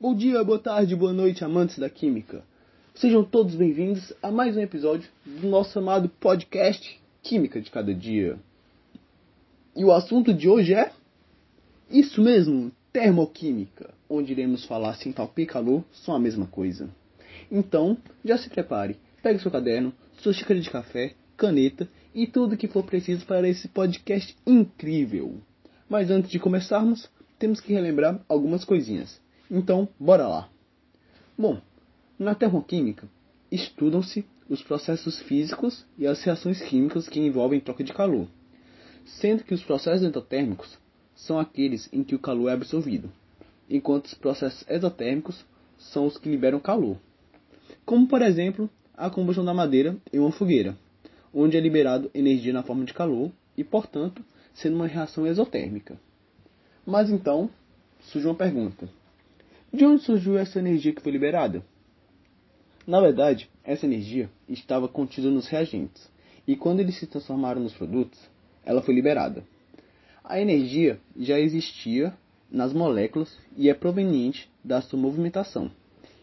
Bom dia, boa tarde, boa noite, amantes da química. Sejam todos bem-vindos a mais um episódio do nosso amado podcast Química de Cada Dia. E o assunto de hoje é isso mesmo, termoquímica, onde iremos falar se entalpia e calor são a mesma coisa. Então, já se prepare, pegue seu caderno, sua xícara de café, caneta e tudo que for preciso para esse podcast incrível. Mas antes de começarmos, temos que relembrar algumas coisinhas. Então, bora lá. Bom, na termoquímica, estudam-se os processos físicos e as reações químicas que envolvem troca de calor, sendo que os processos endotérmicos são aqueles em que o calor é absorvido, enquanto os processos exotérmicos são os que liberam calor, como por exemplo a combustão da madeira em uma fogueira, onde é liberado energia na forma de calor e, portanto, sendo uma reação exotérmica. Mas então, surge uma pergunta: de onde surgiu essa energia que foi liberada? Na verdade, essa energia estava contida nos reagentes, e quando eles se transformaram nos produtos, ela foi liberada. A energia já existia nas moléculas e é proveniente da sua movimentação,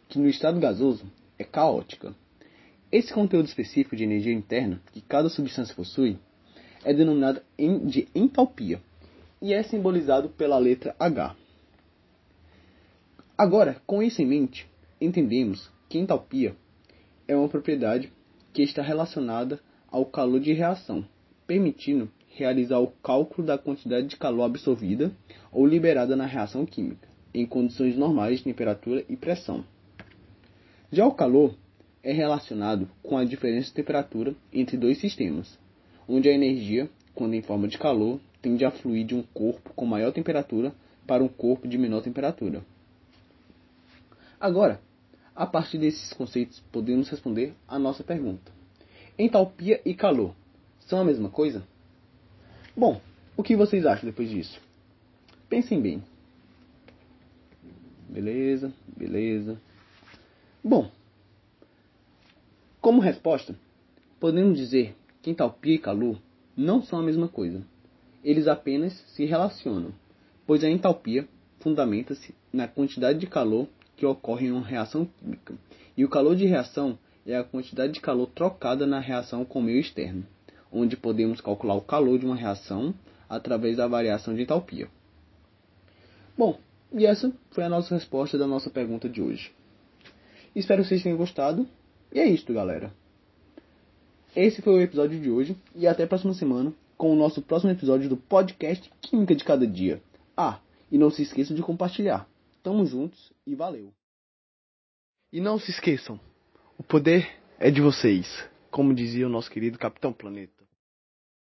que no estado gasoso é caótica. Esse conteúdo específico de energia interna que cada substância possui é denominado de entalpia e é simbolizado pela letra H. Agora, com isso em mente, entendemos que entalpia é uma propriedade que está relacionada ao calor de reação, permitindo realizar o cálculo da quantidade de calor absorvida ou liberada na reação química, em condições normais de temperatura e pressão. Já o calor é relacionado com a diferença de temperatura entre dois sistemas, onde a energia, quando em forma de calor, tende a fluir de um corpo com maior temperatura para um corpo de menor temperatura. Agora, a partir desses conceitos, podemos responder a nossa pergunta: entalpia e calor são a mesma coisa? Bom, o que vocês acham depois disso? Pensem bem. Beleza, beleza. Bom, como resposta, podemos dizer que entalpia e calor não são a mesma coisa. Eles apenas se relacionam, pois a entalpia fundamenta-se na quantidade de calor que ocorre em uma reação química, e o calor de reação é a quantidade de calor trocada na reação com o meio externo, onde podemos calcular o calor de uma reação através da variação de entalpia. Bom, e essa foi a nossa resposta da nossa pergunta de hoje. Espero que vocês tenham gostado, e é isto, galera. Esse foi o episódio de hoje e até a próxima semana com o nosso próximo episódio do podcast Química de Cada Dia. Ah, e não se esqueça de compartilhar. Tamo juntos e valeu. E não se esqueçam, o poder é de vocês, como dizia o nosso querido Capitão Planeta.